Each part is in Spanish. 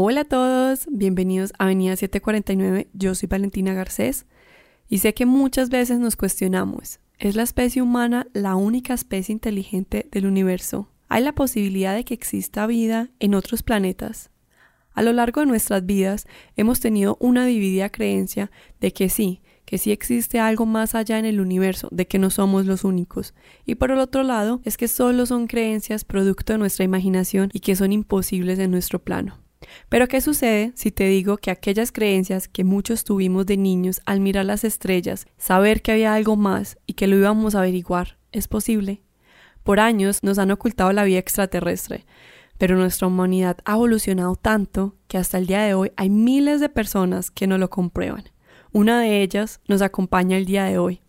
Hola a todos, bienvenidos a Avenida 749. Yo soy Valentina Garcés y sé que muchas veces nos cuestionamos, ¿es la especie humana la única especie inteligente del universo? ¿Hay la posibilidad de que exista vida en otros planetas? A lo largo de nuestras vidas hemos tenido una dividida creencia de que sí, que sí existe algo más allá en el universo, de que no somos los únicos. Y por el otro lado, es que solo son creencias producto de nuestra imaginación y que son imposibles en nuestro plano. Pero ¿qué sucede si te digo que aquellas creencias que muchos tuvimos de niños al mirar las estrellas, saber que había algo más y que lo íbamos a averiguar, es posible? Por años nos han ocultado la vida extraterrestre, pero nuestra humanidad ha evolucionado tanto que hasta el día de hoy hay miles de personas que no lo comprueban. Una de ellas nos acompaña el día de hoy,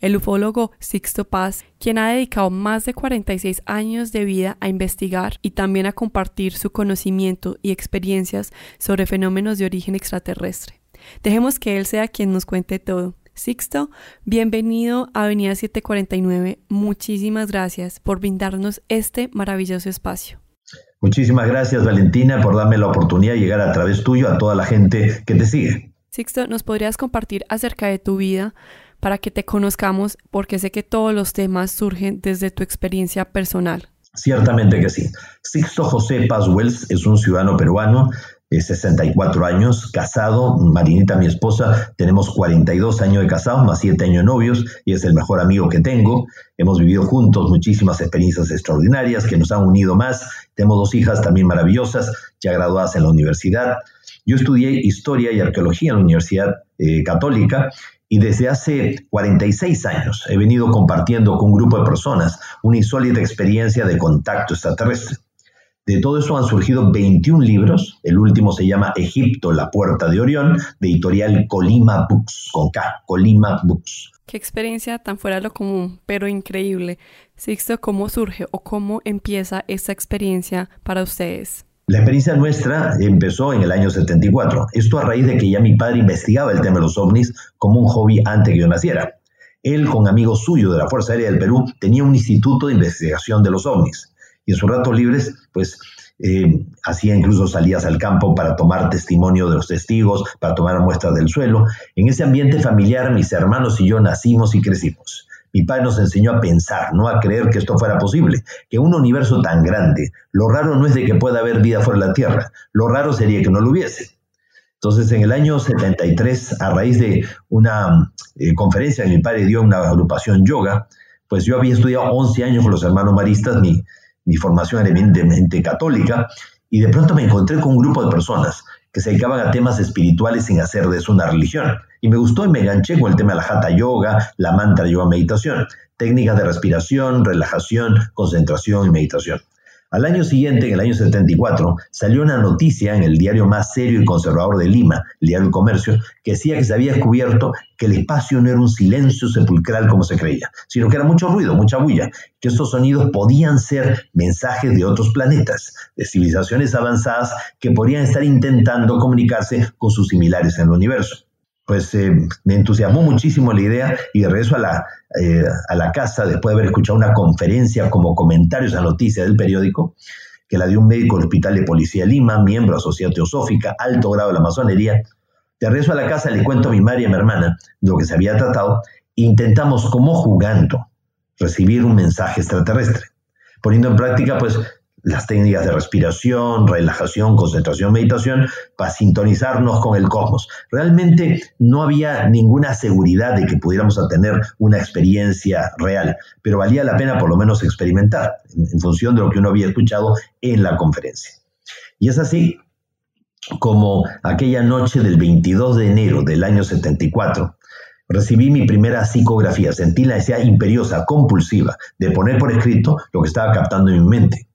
el ufólogo Sixto Paz, quien ha dedicado más de 46 años de vida a investigar y también a compartir su conocimiento y experiencias sobre fenómenos de origen extraterrestre. Dejemos que él sea quien nos cuente todo. Sixto, bienvenido a Avenida 749. Muchísimas gracias por brindarnos este maravilloso espacio. Muchísimas gracias Valentina por darme la oportunidad de llegar a través tuyo a toda la gente que te sigue. Sixto, ¿nos podrías compartir acerca de tu vida para que te conozcamos porque sé que todos los temas surgen desde tu experiencia personal? Ciertamente que sí. Sixto José Paz Wells es un ciudadano peruano de 64 años, casado, Marinita, mi esposa, tenemos 42 años de casados, más 7 años de novios, y es el mejor amigo que tengo. Hemos vivido juntos muchísimas experiencias extraordinarias que nos han unido más. Tenemos dos hijas también maravillosas, ya graduadas en la universidad. Yo estudié historia y arqueología en la Universidad eh, Católica y desde hace 46 años he venido compartiendo con un grupo de personas una insólita experiencia de contacto extraterrestre. De todo eso han surgido 21 libros. El último se llama Egipto, la puerta de Orión, de editorial Colima Books, con K, Colima Books. Qué experiencia tan fuera de lo común, pero increíble. Sixto, ¿cómo surge o cómo empieza esta experiencia para ustedes? La experiencia nuestra empezó en el año 74. Esto a raíz de que ya mi padre investigaba el tema de los ovnis como un hobby antes que yo naciera. Él, con amigos suyos de la Fuerza Aérea del Perú, tenía un instituto de investigación de los ovnis. Y en sus ratos libres, pues, eh, hacía incluso salidas al campo para tomar testimonio de los testigos, para tomar muestras del suelo. En ese ambiente familiar, mis hermanos y yo nacimos y crecimos. Mi padre nos enseñó a pensar, no a creer que esto fuera posible, que un universo tan grande, lo raro no es de que pueda haber vida fuera de la Tierra, lo raro sería que no lo hubiese. Entonces, en el año 73, a raíz de una eh, conferencia que mi padre dio en una agrupación yoga, pues yo había estudiado 11 años con los hermanos maristas, mi, mi formación era eminentemente católica, y de pronto me encontré con un grupo de personas que se dedicaban a temas espirituales sin hacer de eso una religión. Y me gustó y me enganché con el tema de la hatha yoga, la mantra yoga meditación, técnicas de respiración, relajación, concentración y meditación. Al año siguiente, en el año 74, salió una noticia en el diario más serio y conservador de Lima, el diario El Comercio, que decía que se había descubierto que el espacio no era un silencio sepulcral como se creía, sino que era mucho ruido, mucha bulla, que estos sonidos podían ser mensajes de otros planetas, de civilizaciones avanzadas que podrían estar intentando comunicarse con sus similares en el universo pues eh, me entusiasmó muchísimo la idea y de regreso a la, eh, a la casa, después de haber escuchado una conferencia como comentarios a noticias del periódico, que la dio un médico del Hospital de Policía de Lima, miembro de la Sociedad Teosófica, alto grado de la masonería, de regreso a la casa le cuento a mi madre y a mi hermana lo que se había tratado. E intentamos, como jugando, recibir un mensaje extraterrestre, poniendo en práctica pues las técnicas de respiración, relajación, concentración, meditación, para sintonizarnos con el cosmos. Realmente no había ninguna seguridad de que pudiéramos tener una experiencia real, pero valía la pena por lo menos experimentar en, función de lo que uno había escuchado en la conferencia. Y es así como aquella noche del 22 de enero del año 74, recibí mi primera psicografía, sentí la necesidad imperiosa, compulsiva, de poner por escrito lo que estaba captando en mi mente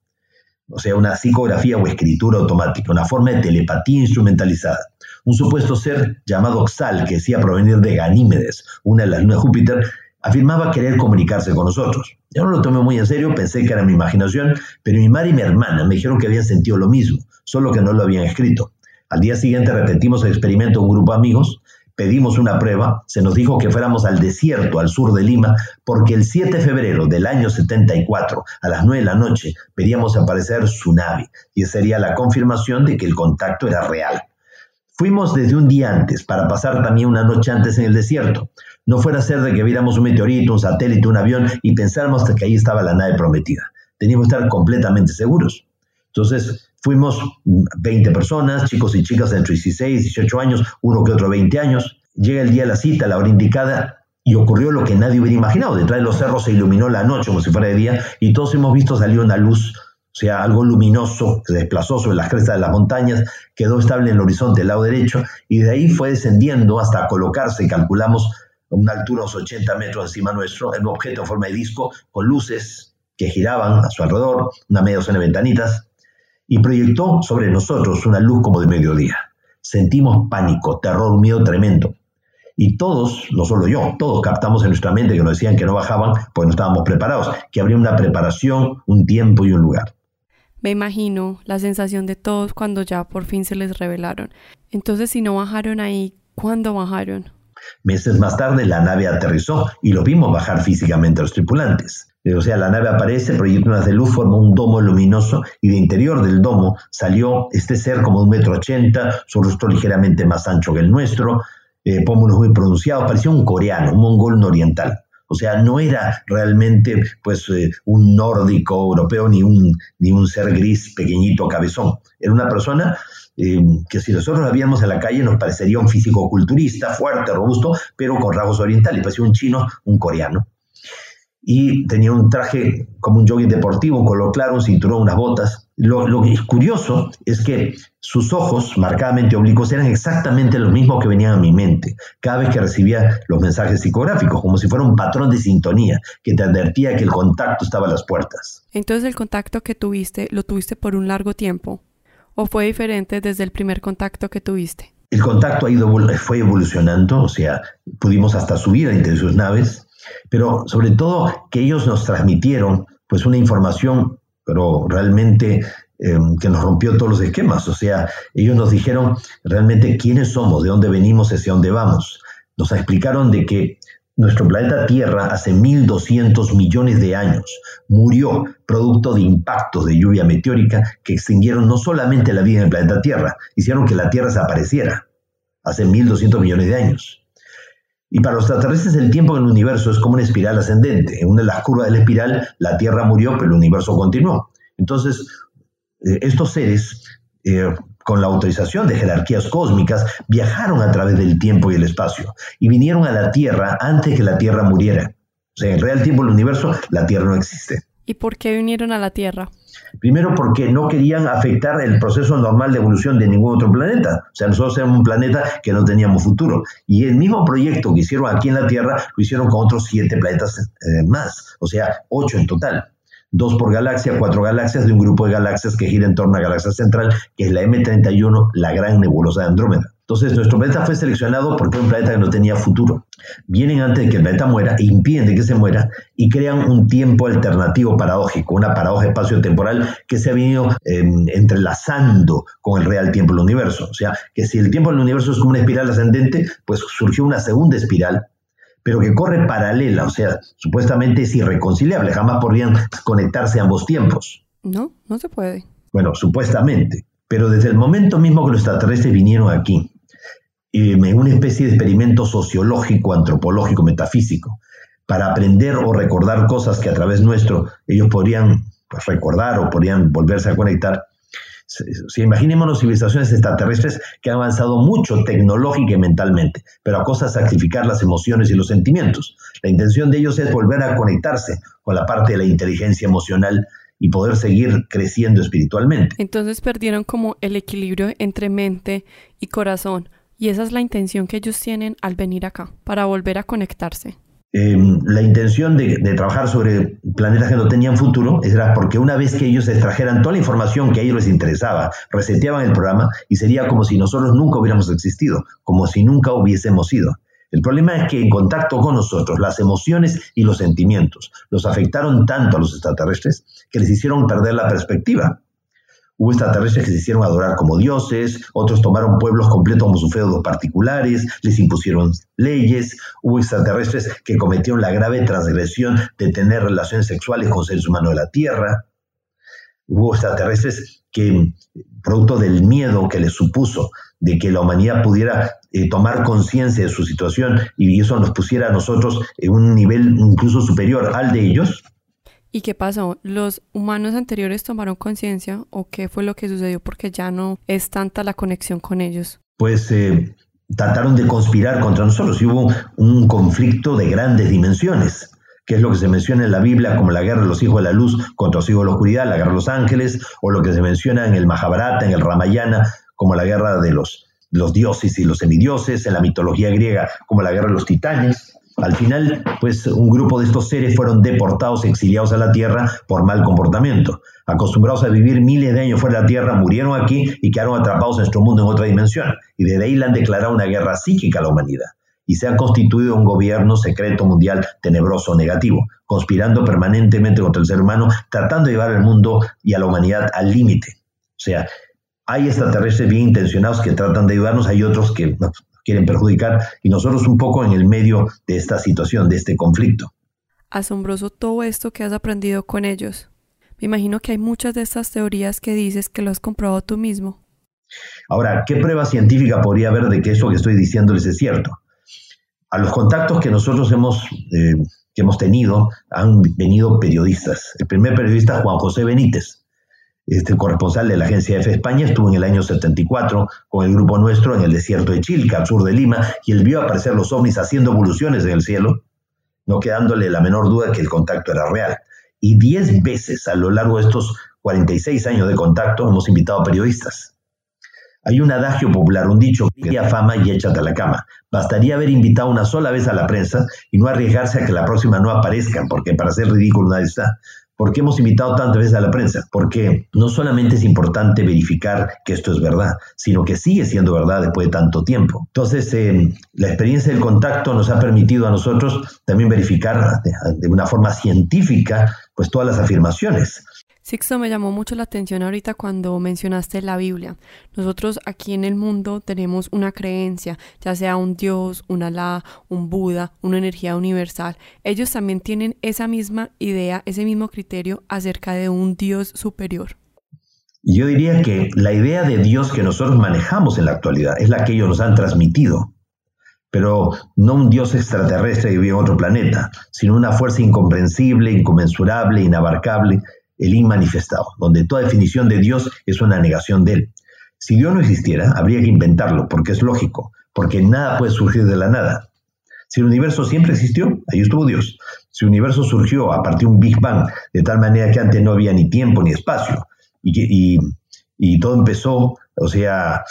o sea, una psicografía o escritura automática, una forma de telepatía instrumentalizada. Un supuesto ser llamado Oxal, que decía provenir de Ganímedes, una de las lunas de Júpiter, afirmaba querer comunicarse con nosotros. Yo no lo tomé muy en serio, pensé que era mi imaginación, pero mi madre y mi hermana me dijeron que habían sentido lo mismo, solo que no lo habían escrito. Al día siguiente repetimos el experimento con un grupo de amigos, pedimos una prueba, se nos dijo que fuéramos al desierto al sur de Lima, porque el 7 de febrero del año 74, a las 9 de la noche, veríamos aparecer su nave, y sería la confirmación de que el contacto era real. Fuimos desde un día antes para pasar también una noche antes en el desierto. No fuera a ser de que viéramos un meteorito, un satélite, un avión y pensáramos que ahí estaba la nave prometida. Teníamos que estar completamente seguros. Entonces fuimos 20 personas, chicos y chicas entre 16 y 18 años, uno que otro 20 años. Llega el día de la cita, la hora indicada, y ocurrió lo que nadie hubiera imaginado. Detrás de los cerros se iluminó la noche como si fuera de día y todos hemos visto salir una luz o sea, algo luminoso que se desplazó sobre las crestas de las montañas, quedó estable en el horizonte del lado derecho y de ahí fue descendiendo hasta colocarse, calculamos, a una altura de unos 80 metros encima nuestro, en un objeto en forma de disco con luces que giraban a su alrededor, una media docena de ventanitas, y proyectó sobre nosotros una luz como de mediodía. Sentimos pánico, terror, miedo tremendo. Y todos, no solo yo, todos captamos en nuestra mente que nos decían que no bajaban, pues no estábamos preparados, que habría una preparación, un tiempo y un lugar. Me imagino la sensación de todos cuando ya por fin se les revelaron. Entonces, si no bajaron ahí, ¿cuándo bajaron? Meses más tarde la nave aterrizó y lo vimos bajar físicamente a los tripulantes. O sea, la nave aparece, proyecta unas de luz, forma un domo luminoso y de interior del domo salió este ser como de un metro ochenta, su rostro ligeramente más ancho que el nuestro, eh, pómulos muy pronunciados, parecía un coreano, un mongol oriental. O sea, no era realmente pues eh, un nórdico europeo ni un, ni un ser gris pequeñito cabezón. Era una persona eh, que si nosotros la viéramos en la calle nos parecería un físico culturista, fuerte, robusto, pero con rasgos orientales, parecía un chino, un coreano. Y tenía un traje como un jogging deportivo, un color claro, un cinturón, unas botas. Lo, que es curioso es que sus ojos, marcadamente oblicuos, eran exactamente los mismos que venían a mi mente cada vez que recibía los mensajes psicográficos, como si fuera un patrón de sintonía que te advertía que el contacto estaba a las puertas. Entonces el contacto que tuviste, ¿lo tuviste por un largo tiempo? ¿O fue diferente desde el primer contacto que tuviste? El contacto ha ido, fue evolucionando, o sea, pudimos hasta subir entre sus naves, pero sobre todo que ellos nos transmitieron pues una información pero realmente eh, que nos rompió todos los esquemas. O sea, ellos nos dijeron realmente quiénes somos, de dónde venimos, hacia dónde vamos. Nos explicaron de que nuestro planeta Tierra hace 1.200 millones de años murió producto de impactos de lluvia meteórica que extinguieron no solamente la vida en el planeta Tierra, hicieron que la Tierra desapareciera hace 1.200 millones de años. Y para los extraterrestres el tiempo en el universo es como una espiral ascendente. En una de las curvas de la espiral la Tierra murió, pero el universo continuó. Entonces, eh, estos seres, eh, con la autorización de jerarquías cósmicas, viajaron a través del tiempo y el espacio y vinieron a la Tierra antes que la Tierra muriera. O sea, en real tiempo del universo la Tierra no existe. ¿Y por qué vinieron a la Tierra? Primero porque no querían afectar el proceso normal de evolución de ningún otro planeta. O sea, nosotros éramos un planeta que no teníamos futuro. Y el mismo proyecto que hicieron aquí en la Tierra lo hicieron con otros siete planetas eh, más. O sea, ocho en total. Dos por galaxia, cuatro galaxias de un grupo de galaxias que gira en torno a la galaxia central, que es la M31, la gran nebulosa de Andrómeda. Entonces, nuestro planeta fue seleccionado porque era un planeta que no tenía futuro. Vienen antes de que el planeta muera, e impiden de que se muera y crean un tiempo alternativo paradójico, una paradoja espacio-temporal que se ha venido em, entrelazando con el real tiempo del universo. O sea, que si el tiempo del universo es como una espiral ascendente, pues surgió una segunda espiral pero que corre paralela, o sea, supuestamente es irreconciliable, jamás podrían conectarse ambos tiempos. No, no se puede. Bueno, supuestamente, pero desde el momento mismo que los extraterrestres vinieron aquí, en una especie de experimento sociológico, antropológico, metafísico, para aprender o recordar cosas que a través nuestro ellos podrían pues, recordar o podrían volverse a conectar. Si, imaginémonos civilizaciones extraterrestres que han avanzado mucho tecnológica y mentalmente, pero a cosa de sacrificar las emociones y los sentimientos. La intención de ellos es volver a conectarse con la parte de la inteligencia emocional y poder seguir creciendo espiritualmente. Entonces perdieron como el equilibrio entre mente y corazón y esa es la intención que ellos tienen al venir acá, para volver a conectarse. Em, la intención de, trabajar sobre planetas que no tenían futuro era porque una vez que ellos extrajeran toda la información que a ellos les interesaba, reseteaban el programa y sería como si nosotros nunca hubiéramos existido, como si nunca hubiésemos sido. El problema es que en contacto con nosotros, las emociones y los sentimientos los afectaron tanto a los extraterrestres que les hicieron perder la perspectiva. Hubo extraterrestres que se hicieron adorar como dioses, otros tomaron pueblos completos como sus feudos particulares, les impusieron leyes, hubo extraterrestres que cometieron la grave transgresión de tener relaciones sexuales con seres humanos de la Tierra, hubo extraterrestres que, producto del miedo que les supuso de que la humanidad pudiera eh, tomar conciencia de su situación y eso nos pusiera a nosotros en un nivel incluso superior al de ellos, ¿Y qué pasó? ¿Los humanos anteriores tomaron conciencia o qué fue lo que sucedió porque ya no es tanta la conexión con ellos? Pues eh, trataron de conspirar contra nosotros y hubo un conflicto de grandes dimensiones que es lo que se menciona en la Biblia como la guerra de los hijos de la luz contra los hijos de la oscuridad, la guerra de los ángeles, o lo que se menciona en el Mahabharata, en el Ramayana, como la guerra de los, los dioses y los semidioses, en la mitología griega, como la guerra de los titanes. Al final, pues un grupo de estos seres fueron deportados, exiliados a la Tierra por mal comportamiento. Acostumbrados a vivir miles de años fuera de la Tierra, murieron aquí y quedaron atrapados en nuestro mundo en otra dimensión. Y desde ahí le han declarado una guerra psíquica a la humanidad. Y se ha constituido un gobierno secreto mundial tenebroso, negativo, conspirando permanentemente contra el ser humano, tratando de llevar al mundo y a la humanidad al límite. O sea, hay extraterrestres bien intencionados que tratan de ayudarnos, hay otros que quieren perjudicar y nosotros un poco en el medio de esta situación, de este conflicto. Asombroso todo esto que has aprendido con ellos. Me imagino que hay muchas de estas teorías que dices que lo has comprobado tú mismo. Ahora, ¿qué prueba científica podría haber de que eso que estoy diciéndoles es cierto? A los contactos que nosotros hemos, eh, que hemos tenido han venido periodistas. El primer periodista, Juan José Benítez, este corresponsal de la agencia F España, estuvo en el año 74 con el grupo nuestro en el desierto de Chilca, al sur de Lima, y él vio aparecer los ovnis haciendo evoluciones en el cielo, no quedándole la menor duda que el contacto era real. Y diez veces a lo largo de estos 46 años de contacto hemos invitado a periodistas. Hay un adagio popular, un dicho, que fama y échate a la cama. Bastaría haber invitado una sola vez a la prensa y no arriesgarse a que la próxima no aparezcan, porque para ser ridículo nadie está. ¿Por qué hemos invitado tantas veces a la prensa? Porque no solamente es importante verificar que esto es verdad, sino que sigue siendo verdad después de tanto tiempo. Entonces, eh, la experiencia del contacto nos ha permitido a nosotros también verificar de, de una forma científica pues todas las afirmaciones. Sixto, me llamó mucho la atención ahorita cuando mencionaste la Biblia. Nosotros aquí en el mundo tenemos una creencia, ya sea un Dios, un Alá, un Buda, una energía universal. Ellos también tienen esa misma idea, ese mismo criterio acerca de un Dios superior. Yo diría que la idea de Dios que nosotros manejamos en la actualidad es la que ellos nos han transmitido pero no un Dios extraterrestre que vive en otro planeta, sino una fuerza incomprensible, inconmensurable, inabarcable, el inmanifestado, donde toda definición de Dios es una negación de él. Si Dios no existiera, habría que inventarlo, porque es lógico, porque nada puede surgir de la nada. Si el universo siempre existió, ahí estuvo Dios. Si el universo surgió a partir de un Big Bang, de tal manera que antes no había ni tiempo ni espacio, y, todo empezó, o sea,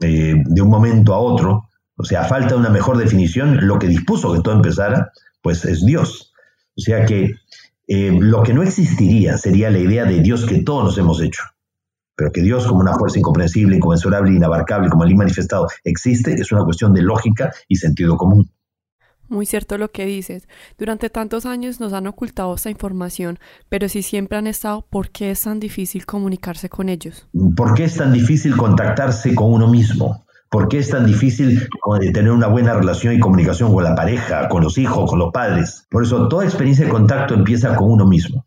eh, de un momento a otro, o sea, falta una mejor definición, lo que dispuso que todo empezara, pues es Dios. O sea que eh, lo que no existiría sería la idea de Dios que todos nos hemos hecho. Pero que Dios como una fuerza incomprensible, inconmensurable, inabarcable, como el manifestado, existe, es una cuestión de lógica y sentido común. Muy cierto lo que dices. Durante tantos años nos han ocultado esta información, pero si siempre han estado, ¿por qué es tan difícil comunicarse con ellos? ¿Por qué es tan difícil contactarse con uno mismo? ¿Por qué es tan difícil tener una buena relación y comunicación con la pareja, con los hijos, con los padres? Por eso toda experiencia de contacto empieza con uno mismo.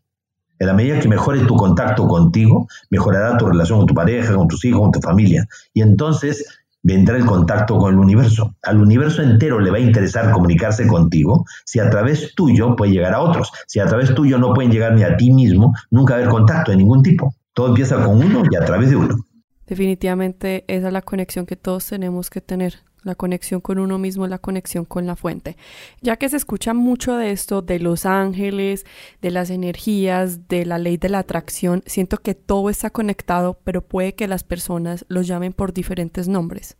En la medida que mejore tu contacto contigo, mejorará tu relación con tu pareja, con tus hijos, con tu familia. Y entonces vendrá el contacto con el universo. Al universo entero le va a interesar comunicarse contigo si a través tuyo puede llegar a otros. Si a través tuyo no pueden llegar ni a ti mismo, nunca haber contacto de ningún tipo. Todo empieza con uno y a través de uno. Definitivamente esa es la conexión que todos tenemos que tener, la conexión con uno mismo, la conexión con la fuente. Ya que se escucha mucho de esto, de los ángeles, de las energías, de la ley de la atracción, siento que todo está conectado, pero puede que las personas los llamen por diferentes nombres.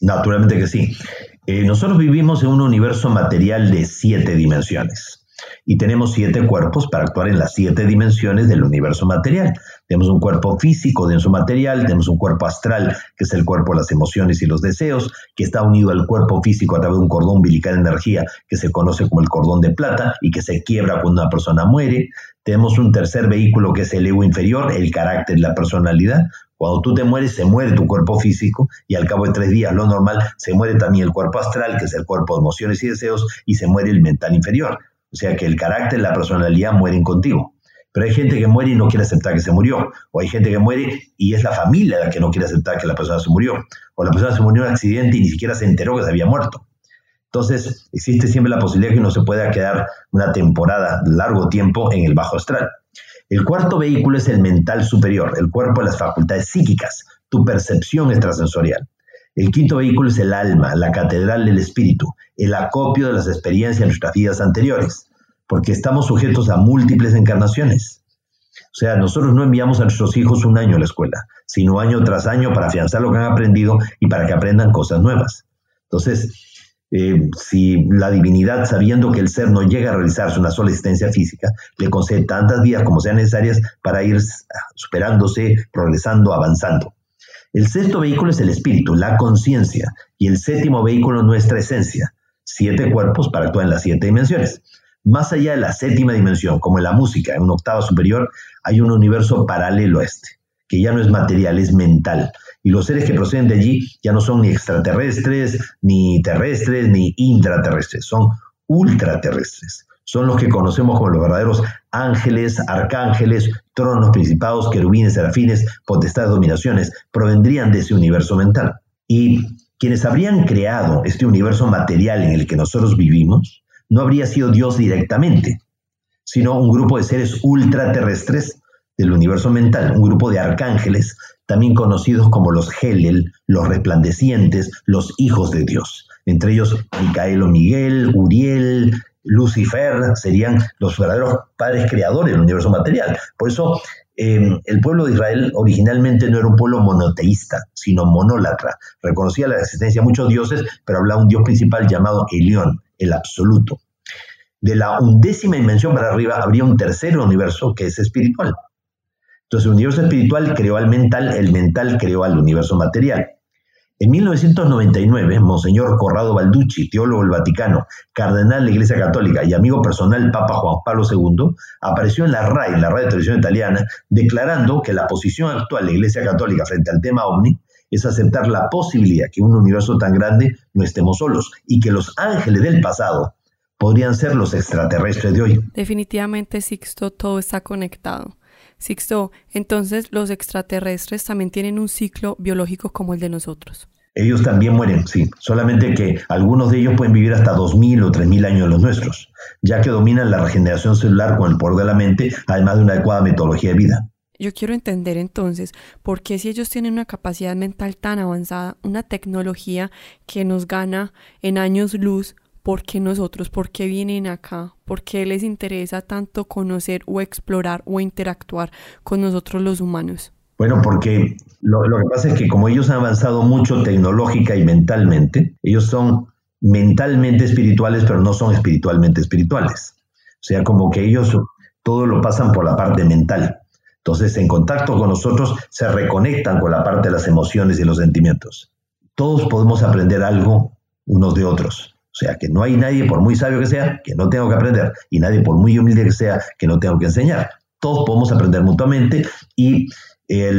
Naturalmente que sí. Eh, nosotros vivimos en un universo material de siete dimensiones. Y tenemos siete cuerpos para actuar en las siete dimensiones del universo material. Tenemos un cuerpo físico de su material, tenemos un cuerpo astral, que es el cuerpo de las emociones y los deseos, que está unido al cuerpo físico a través de un cordón umbilical de energía que se conoce como el cordón de plata y que se quiebra cuando una persona muere. Tenemos un tercer vehículo que es el ego inferior, el carácter, la personalidad. Cuando tú te mueres, se muere tu cuerpo físico y al cabo de tres días, lo normal, se muere también el cuerpo astral, que es el cuerpo de emociones y deseos, y se muere el mental inferior. O sea que el carácter, la personalidad mueren contigo. Pero hay gente que muere y no quiere aceptar que se murió. O hay gente que muere y es la familia la que no quiere aceptar que la persona se murió. O la persona se murió en un accidente y ni siquiera se enteró que se había muerto. Entonces, existe siempre la posibilidad que uno se pueda quedar una temporada, largo tiempo, en el bajo astral. El cuarto vehículo es el mental superior, el cuerpo de las facultades psíquicas, tu percepción extrasensorial. El quinto vehículo es el alma, la catedral del espíritu, el acopio de las experiencias de nuestras vidas anteriores, porque estamos sujetos a múltiples encarnaciones. O sea, nosotros no enviamos a nuestros hijos un año a la escuela, sino año tras año para afianzar lo que han aprendido y para que aprendan cosas nuevas. Entonces, eh, si la divinidad, sabiendo que el ser no llega a realizarse una sola existencia física, le concede tantas vidas como sean necesarias para ir superándose, progresando, avanzando. El sexto vehículo es el espíritu, la conciencia, y el séptimo vehículo nuestra esencia, siete cuerpos para actuar en las siete dimensiones. Más allá de la séptima dimensión, como en la música, en una octava superior, hay un universo paralelo a este, que ya no es material, es mental, y los seres que proceden de allí ya no son ni extraterrestres, ni terrestres, ni intraterrestres, son ultraterrestres. Son los que conocemos como los verdaderos ángeles, arcángeles, tronos, principados, querubines, serafines, potestades, dominaciones, provendrían de ese universo mental. Y quienes habrían creado este universo material en el que nosotros vivimos, no habría sido Dios directamente, sino un grupo de seres ultraterrestres del universo mental, un grupo de arcángeles también conocidos como los Helel, los resplandecientes, los hijos de Dios. Entre ellos Micael o Miguel, Uriel, Lucifer, serían los verdaderos padres creadores del universo material. Por eso em, el pueblo de Israel originalmente no era un pueblo monoteísta, sino monólatra. Reconocía la existencia de muchos dioses, pero hablaba un dios principal llamado Elión, el absoluto. De la undécima dimensión para arriba habría un tercer universo que es espiritual. Entonces el universo espiritual creó al mental, el mental creó al universo material. En 1999, Monseñor Corrado Balducci, teólogo del Vaticano, cardenal de la Iglesia Católica y amigo personal del Papa Juan Pablo II, apareció en la RAI, la radio de televisión italiana, declarando que la posición actual de la Iglesia Católica frente al tema ovni es aceptar la posibilidad que un universo tan grande no estemos solos y que los ángeles del pasado podrían ser los extraterrestres de hoy. Definitivamente, Sixto, todo está conectado. Sixto, entonces los extraterrestres también tienen un ciclo biológico como el de nosotros. Ellos también mueren, sí, solamente que algunos de ellos pueden vivir hasta 2.000 o 3.000 años los nuestros, ya que dominan la regeneración celular con el poder de la mente, además de una adecuada metodología de vida. Yo quiero entender entonces por qué si ellos tienen una capacidad mental tan avanzada, una tecnología que nos gana en años luz, ¿por qué nosotros? ¿Por qué vienen acá? ¿Por qué les interesa tanto conocer o explorar o interactuar con nosotros los humanos? Bueno, porque lo, que pasa es que como ellos han avanzado mucho tecnológica y mentalmente, ellos son mentalmente espirituales, pero no son espiritualmente espirituales. O sea, como que ellos todo lo pasan por la parte mental. Entonces, en contacto con nosotros, se reconectan con la parte de las emociones y los sentimientos. Todos podemos aprender algo unos de otros. O sea, que no hay nadie, por muy sabio que sea, que no tenga que aprender, y nadie, por muy humilde que sea, que no tenga que enseñar. Todos podemos aprender mutuamente y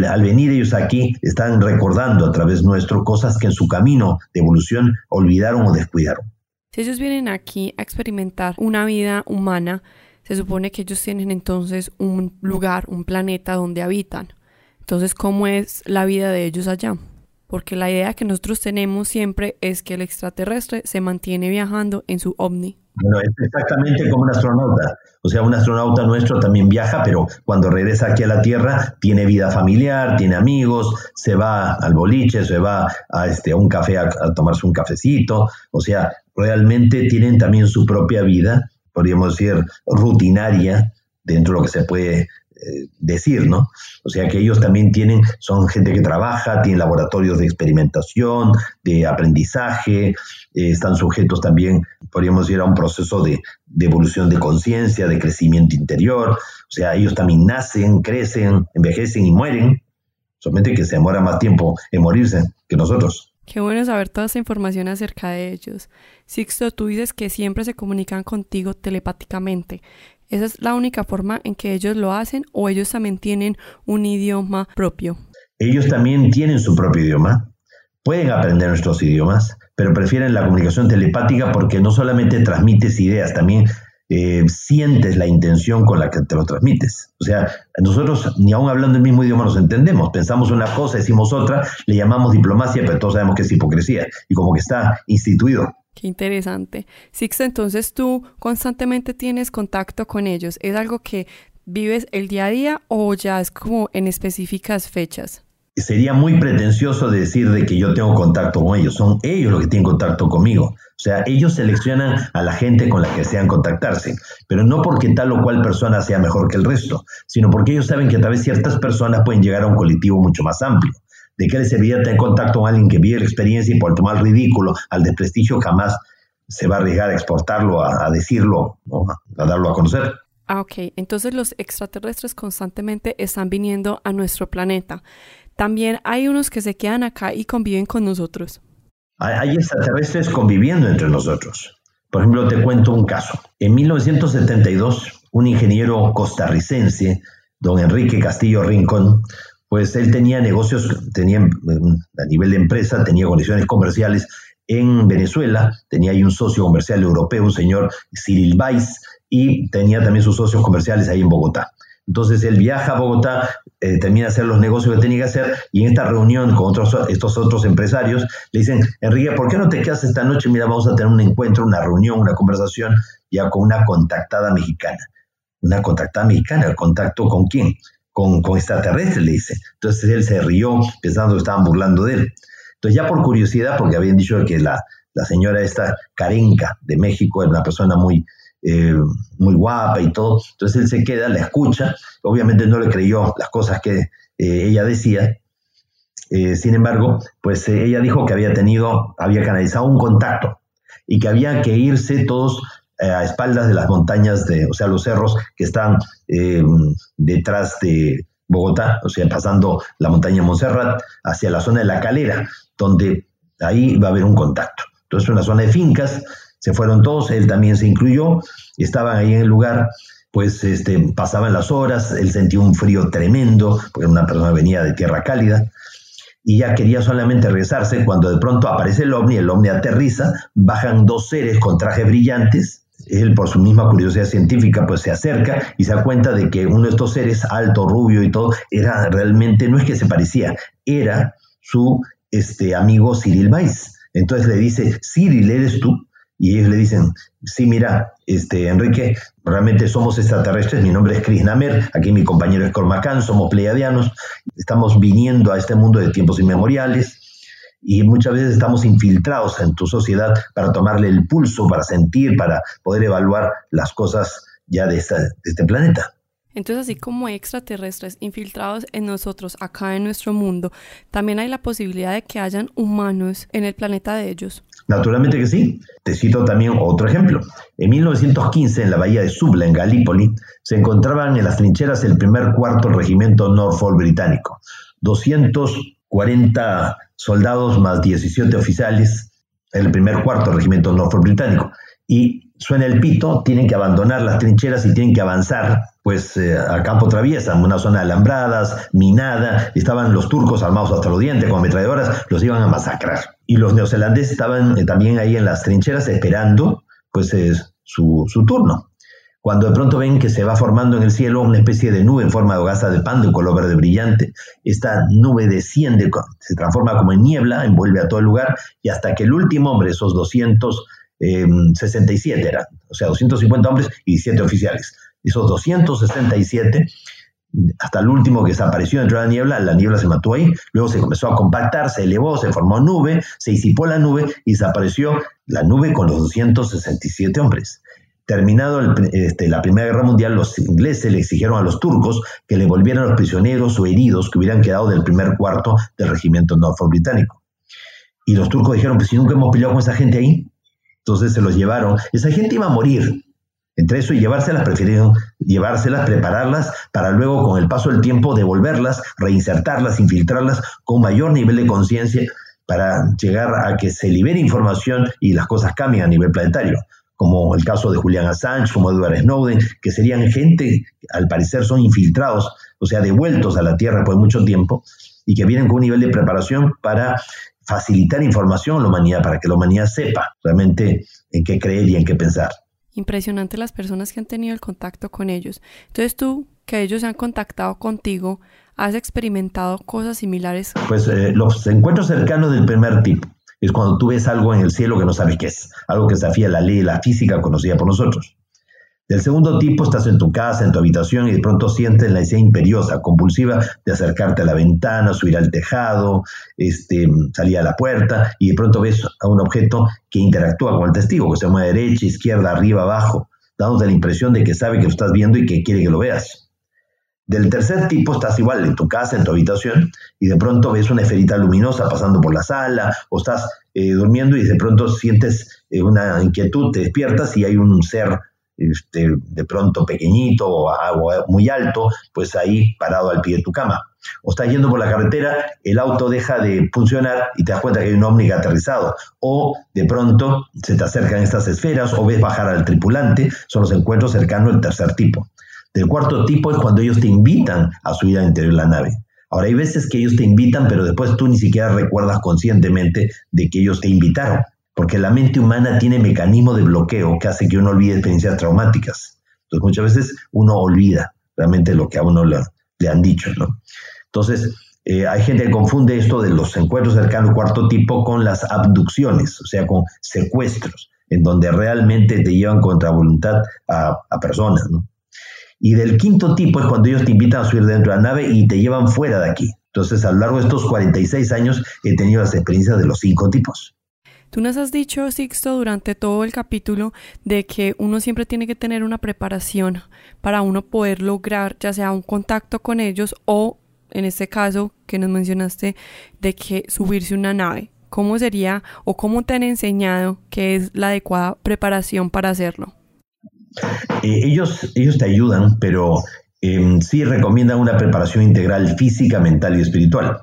al venir ellos aquí están recordando a través nuestro cosas que en su camino de evolución olvidaron o descuidaron. Si ellos vienen aquí a experimentar una vida humana, se supone que ellos tienen entonces un lugar, un planeta donde habitan. Entonces, ¿cómo es la vida de ellos allá? Porque la idea que nosotros tenemos siempre es que el extraterrestre se mantiene viajando en su ovni. Bueno, es exactamente como un astronauta. O sea, un astronauta nuestro también viaja, pero cuando regresa aquí a la Tierra tiene vida familiar, tiene amigos, se va al boliche, se va a, este, a un café a, tomarse un cafecito. O sea, realmente tienen también su propia vida, podríamos decir, rutinaria, dentro de lo que se puede decir, ¿no? O sea que ellos también tienen, son gente que trabaja, tienen laboratorios de experimentación, de aprendizaje, eh, están sujetos también, podríamos decir, a un proceso de, de evolución de conciencia, de crecimiento interior. O sea, ellos también nacen, crecen, envejecen y mueren, solamente que se demora más tiempo en morirse que nosotros. Qué bueno saber toda esa información acerca de ellos. Sixto, tú dices que siempre se comunican contigo telepáticamente. ¿Esa es la única forma en que ellos lo hacen o ellos también tienen un idioma propio? Ellos también tienen su propio idioma, pueden aprender nuestros idiomas, pero prefieren la comunicación telepática porque no solamente transmites ideas, también eh, sientes la intención con la que te lo transmites. O sea, nosotros ni aún hablando el mismo idioma nos entendemos, pensamos una cosa, decimos otra, le llamamos diplomacia, pero todos sabemos que es hipocresía y como que está instituido. Qué interesante. Sixto, entonces tú constantemente tienes contacto con ellos. ¿Es algo que vives el día a día o ya es como en específicas fechas? Sería muy pretencioso decir de que yo tengo contacto con ellos. Son ellos los que tienen contacto conmigo. O sea, ellos seleccionan a la gente con la que desean contactarse, pero no porque tal o cual persona sea mejor que el resto, sino porque ellos saben que a través de ciertas personas pueden llegar a un colectivo mucho más amplio. ¿De qué les serviría tener contacto con alguien que vive la experiencia y por tomar ridículo, al desprestigio, jamás se va a arriesgar a exportarlo, a, decirlo, a darlo a conocer? Ah, ok. Entonces los extraterrestres constantemente están viniendo a nuestro planeta. También hay unos que se quedan acá y conviven con nosotros. Hay extraterrestres conviviendo entre nosotros. Por ejemplo, te cuento un caso. En 1972, un ingeniero costarricense, don Enrique Castillo Rincón, pues él tenía negocios, tenía a nivel de empresa, tenía condiciones comerciales en Venezuela, tenía ahí un socio comercial europeo, un señor Cyril Weiss, y tenía también sus socios comerciales ahí en Bogotá. Entonces él viaja a Bogotá, eh, termina de hacer los negocios que tenía que hacer y en esta reunión con otros, estos otros empresarios le dicen, Enrique, ¿por qué no te quedas esta noche? Mira, vamos a tener un encuentro, una reunión, una conversación ya con una contactada mexicana. Una contactada mexicana, ¿contacto con quién? Con, con extraterrestres, le dice. Entonces él se rió pensando que estaban burlando de él. Entonces ya por curiosidad, porque habían dicho que la, la señora esta Carenca de México era una persona muy, eh, muy guapa y todo, entonces él se queda, la escucha, obviamente no le creyó las cosas que eh, ella decía, eh, sin embargo, pues ella dijo que había tenido, había canalizado un contacto y que había que irse todos eh, a espaldas de las montañas, de, o sea, los cerros que están eh, detrás de Bogotá, o sea, pasando la montaña Montserrat hacia la zona de la calera, donde ahí va a haber un contacto. Entonces, una zona de fincas, se fueron todos, él también se incluyó, estaban ahí en el lugar, pues este, pasaban las horas, él sentía un frío tremendo, porque una persona venía de tierra cálida, y ya quería solamente regresarse cuando de pronto aparece el ovni, el ovni aterriza, bajan dos seres con trajes brillantes, él por su misma curiosidad científica pues se acerca y se da cuenta de que uno de estos seres alto, rubio y todo, era realmente, no es que se parecía, era su este, amigo Cyril Weiss. Entonces le dice, Cyril, ¿eres tú? Y ellos le dicen, sí, mira, este, Enrique, realmente somos extraterrestres, mi nombre es Chris Namer, aquí mi compañero es Cormacan, somos pleiadianos, estamos viniendo a este mundo de tiempos inmemoriales, y muchas veces estamos infiltrados en tu sociedad para tomarle el pulso, para sentir, para poder evaluar las cosas ya de, este planeta. Entonces, así como hay extraterrestres infiltrados en nosotros, acá en nuestro mundo, también hay la posibilidad de que hayan humanos en el planeta de ellos. Naturalmente que sí. Te cito también otro ejemplo. En 1915, en la bahía de Subla, en Galípoli, se encontraban en las trincheras el primer cuarto regimiento Norfolk británico. 240 soldados más 17 oficiales, el primer cuarto regimiento Norfolk británico. Y suena el pito, tienen que abandonar las trincheras y tienen que avanzar pues eh, a campo traviesa, una zona alambradas, minada, estaban los turcos armados hasta los dientes con ametralladoras, los iban a masacrar. Y los neozelandeses estaban eh, también ahí en las trincheras esperando pues su, su turno cuando de pronto ven que se va formando en el cielo una especie de nube en forma de hogaza de pan de un color verde brillante. Esta nube desciende, se transforma como en niebla, envuelve a todo el lugar y hasta que el último hombre, esos 267 eran, o sea, 250 hombres y 17 oficiales, esos 267 hasta el último que desapareció dentro de la niebla, la niebla se mató ahí, luego se comenzó a compactar, se elevó, se formó nube, se disipó la nube y desapareció la nube con los 267 hombres. Terminado este, la Primera Guerra Mundial, los ingleses le exigieron a los turcos que le volvieran los prisioneros o heridos que hubieran quedado del primer cuarto del regimiento Norfolk británico. Y los turcos dijeron, pues si nunca hemos peleado con esa gente ahí, entonces se los llevaron. Esa gente iba a morir. Entre eso y llevárselas, prefirieron llevárselas, prepararlas, para luego con el paso del tiempo devolverlas, reinsertarlas, infiltrarlas con mayor nivel de conciencia para llegar a que se libere información y las cosas cambien a nivel planetario como el caso de Julian Assange, como Edward Snowden, que serían gente, al parecer son infiltrados, o sea, devueltos a la Tierra por mucho tiempo, y que vienen con un nivel de preparación para facilitar información a la humanidad, para que la humanidad sepa realmente en qué creer y en qué pensar. Impresionante las personas que han tenido el contacto con ellos. Entonces tú, que ellos se han contactado contigo, ¿has experimentado cosas similares? Pues eh, los encuentros cercanos del primer tipo es cuando tú ves algo en el cielo que no sabes qué es, algo que desafía la ley la física conocida por nosotros. Del segundo tipo, estás en tu casa, en tu habitación y de pronto sientes la idea imperiosa, compulsiva de acercarte a la ventana, subir al tejado, este, salir a la puerta y de pronto ves a un objeto que interactúa con el testigo, que se mueve derecha, izquierda, arriba, abajo, dándote la impresión de que sabe que lo estás viendo y que quiere que lo veas. Del tercer tipo estás igual en tu casa, en tu habitación, y de pronto ves una esferita luminosa pasando por la sala, o estás eh, durmiendo y de pronto sientes eh, una inquietud, te despiertas y hay un ser este, de pronto pequeñito o, muy alto, pues ahí parado al pie de tu cama. O estás yendo por la carretera, el auto deja de funcionar y te das cuenta que hay un ovni aterrizado. O de pronto se te acercan estas esferas o ves bajar al tripulante, son los encuentros cercanos del tercer tipo. El cuarto tipo es cuando ellos te invitan a subir al interior de la nave. Ahora, hay veces que ellos te invitan, pero después tú ni siquiera recuerdas conscientemente de que ellos te invitaron, porque la mente humana tiene mecanismo de bloqueo que hace que uno olvide experiencias traumáticas. Entonces, muchas veces uno olvida realmente lo que a uno le, han dicho, ¿no? Entonces, eh, hay gente que confunde esto de los encuentros cercanos cuarto tipo con las abducciones, o sea, con secuestros, en donde realmente te llevan contra voluntad a, a personas, ¿no? Y del quinto tipo es cuando ellos te invitan a subir dentro de la nave y te llevan fuera de aquí. Entonces, a lo largo de estos 46 años he tenido las experiencias de los cinco tipos. Tú nos has dicho, Sixto, durante todo el capítulo de que uno siempre tiene que tener una preparación para uno poder lograr ya sea un contacto con ellos o, en este caso que nos mencionaste, de que subirse una nave. ¿Cómo sería o cómo te han enseñado que es la adecuada preparación para hacerlo? Eh, ellos, ellos te ayudan, pero em, sí recomiendan una preparación integral física, mental y espiritual.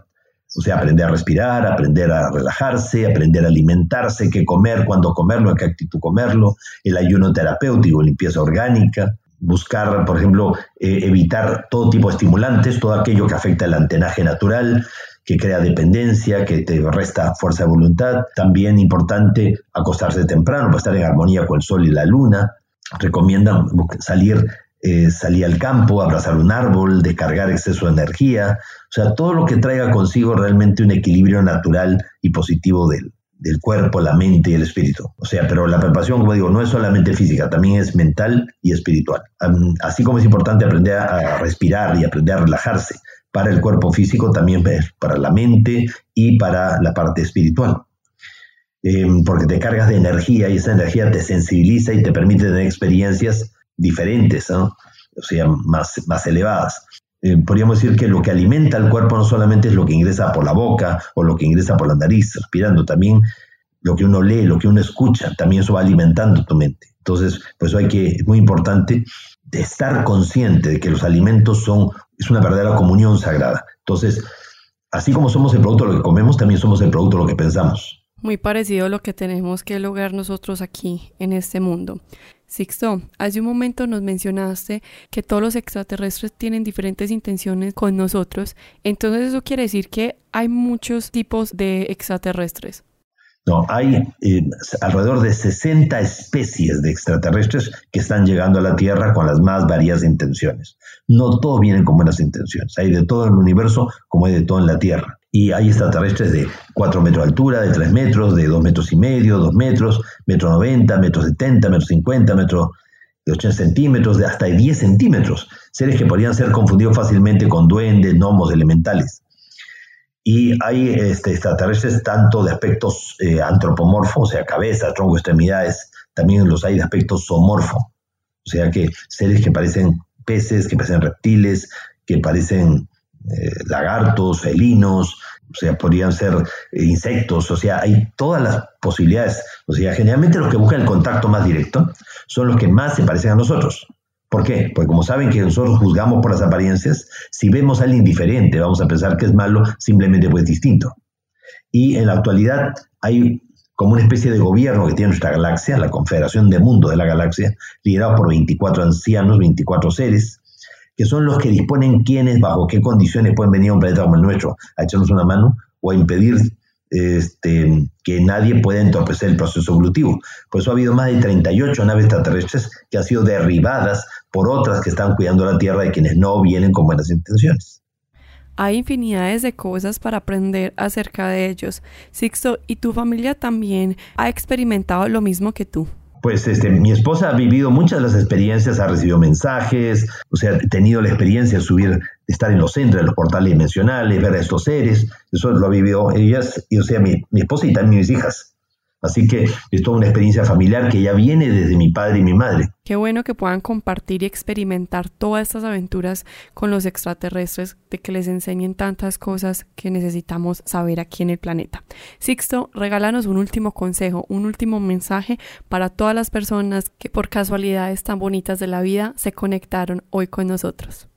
O sea, aprender a respirar, aprender a relajarse, aprender a alimentarse, qué comer, cuándo comerlo, en qué actitud comerlo, el ayuno terapéutico, limpieza orgánica, buscar, por ejemplo, eh, evitar todo tipo de estimulantes, todo aquello que afecta el antenaje natural, que crea dependencia, que te resta fuerza de voluntad. También importante acostarse temprano para estar en armonía con el sol y la luna, recomiendan salir, eh, salir al campo, abrazar un árbol, descargar exceso de energía, o sea, todo lo que traiga consigo realmente un equilibrio natural y positivo del, del cuerpo, la mente y el espíritu. O sea, pero la preparación, como digo, no es solamente física, también es mental y espiritual. Así como es importante aprender a respirar y aprender a relajarse para el cuerpo físico, también para la mente y para la parte espiritual. Em, porque te cargas de energía y esa energía te sensibiliza y te permite tener experiencias diferentes, o sea, más, más elevadas. Eh, podríamos decir que lo que alimenta al cuerpo no solamente es lo que ingresa por la boca o lo que ingresa por la nariz, respirando, también lo que uno lee, lo que uno escucha, también eso va alimentando tu mente. Entonces, pues hay que, es muy importante estar consciente de que los alimentos son, es una verdadera comunión sagrada. Entonces, así como somos el producto de lo que comemos, también somos el producto de lo que pensamos. Muy parecido a lo que tenemos que lograr nosotros aquí en este mundo. Sixto, hace un momento nos mencionaste que todos los extraterrestres tienen diferentes intenciones con nosotros, entonces eso quiere decir que hay muchos tipos de extraterrestres. No, hay eh, alrededor de 60 especies de extraterrestres que están llegando a la Tierra con las más variadas intenciones. No todos vienen con buenas intenciones. Hay de todo en el universo como hay de todo en la Tierra. Y hay extraterrestres de 4 metros de altura, de 3 metros, de 2 metros y medio, 2 metros, metro 90, metro 70, metro 50, metro de 8 centímetros, de hasta 10 centímetros. Seres que podrían ser confundidos fácilmente con duendes, gnomos, elementales. Y hay este, extraterrestres tanto de aspectos eh, antropomorfos, o sea, cabeza, tronco, extremidades, también los hay de aspectos zoomorfo, O sea que seres que parecen peces, que parecen reptiles, que parecen eh, lagartos, felinos, o sea, podrían ser insectos, o sea, hay todas las posibilidades. O sea, generalmente los que buscan el contacto más directo son los que más se parecen a nosotros. ¿Por qué? Porque como saben que nosotros juzgamos por las apariencias, si vemos a alguien diferente, vamos a pensar que es malo simplemente pues distinto. Y en la actualidad hay como una especie de gobierno que tiene nuestra galaxia, la Confederación de Mundos de la Galaxia, liderado por 24 ancianos, 24 seres, que son los que disponen quiénes, bajo qué condiciones pueden venir a un planeta como el nuestro a echarnos una mano o a impedir este, que nadie pueda entorpecer el proceso evolutivo. Por eso ha habido más de 38 naves extraterrestres que han sido derribadas por otras que están cuidando la Tierra de quienes no vienen con buenas intenciones. Hay infinidades de cosas para aprender acerca de ellos. Sixto, ¿y tu familia también ha experimentado lo mismo que tú? Pues este, mi esposa ha vivido muchas de las experiencias, ha recibido mensajes, o sea, ha tenido la experiencia de subir, estar en los centros, en los portales dimensionales, ver a estos seres, eso lo ha vivido ellas, y, o sea, mi, mi esposa y también mis hijas. Así que es toda una experiencia familiar que ya viene desde mi padre y mi madre. Qué bueno que puedan compartir y experimentar todas estas aventuras con los extraterrestres, de que les enseñen tantas cosas que necesitamos saber aquí en el planeta. Sixto, regálanos un último consejo, un último mensaje para todas las personas que por casualidades tan bonitas de la vida se conectaron hoy con nosotros.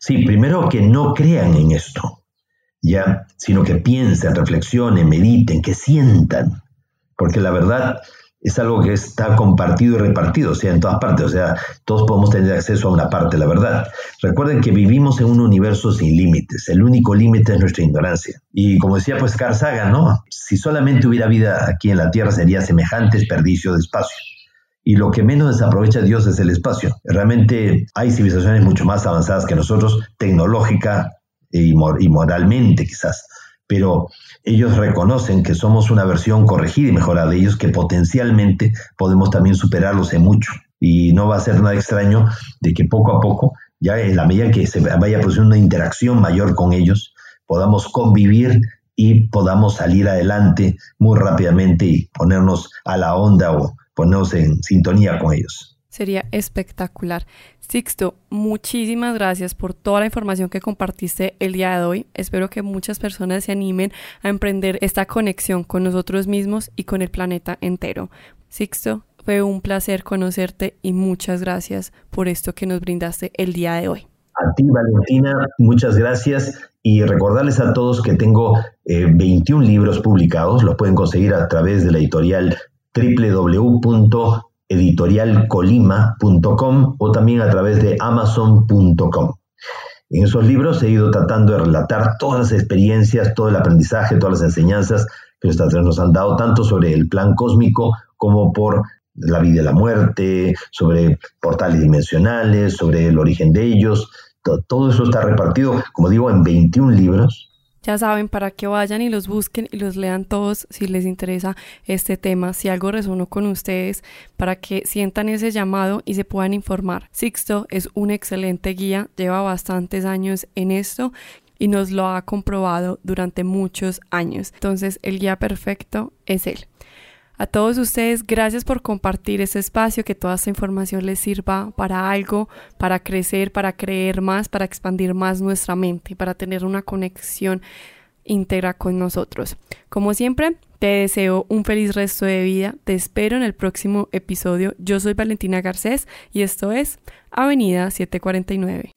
Sí, primero que no crean en esto ya, sino que piensen, reflexionen, mediten, que sientan, porque la verdad es algo que está compartido y repartido, o sea, en todas partes, o sea, todos podemos tener acceso a una parte de la verdad. Recuerden que vivimos en un universo sin límites, el único límite es nuestra ignorancia. Y como decía pues Carl Sagan, ¿no? Si solamente hubiera vida aquí en la Tierra sería semejante desperdicio de espacio y lo que menos desaprovecha Dios es el espacio. Realmente hay civilizaciones mucho más avanzadas que nosotros, tecnológica, y, moralmente quizás, pero ellos reconocen que somos una versión corregida y mejorada de ellos que potencialmente podemos también superarlos en mucho. Y no va a ser nada extraño de que poco a poco, ya en la medida que se vaya produciendo una interacción mayor con ellos, podamos convivir y podamos salir adelante muy rápidamente y ponernos a la onda o ponernos en sintonía con ellos. Sería espectacular. Sixto, muchísimas gracias por toda la información que compartiste el día de hoy. Espero que muchas personas se animen a emprender esta conexión con nosotros mismos y con el planeta entero. Sixto, fue un placer conocerte y muchas gracias por esto que nos brindaste el día de hoy. A ti, Valentina, muchas gracias y recordarles a todos que tengo 21 eh, libros publicados, los pueden conseguir a través de la editorial www editorialcolima.com o también a través de amazon.com. En esos libros he ido tratando de relatar todas las experiencias, todo el aprendizaje, todas las enseñanzas que los nos han dado, tanto sobre el plan cósmico como por la vida y la muerte, sobre portales dimensionales, sobre el origen de ellos. Todo eso está repartido, como digo, en 21 libros ya saben, para que vayan y los busquen y los lean todos si les interesa este tema, si algo resonó con ustedes, para que sientan ese llamado y se puedan informar. Sixto es un excelente guía, lleva bastantes años en esto y nos lo ha comprobado durante muchos años. Entonces, el guía perfecto es él. A todos ustedes, gracias por compartir ese espacio, que toda esta información les sirva para algo, para crecer, para creer más, para expandir más nuestra mente, para tener una conexión íntegra con nosotros. Como siempre, te deseo un feliz resto de vida. Te espero en el próximo episodio. Yo soy Valentina Garcés y esto es Avenida 749.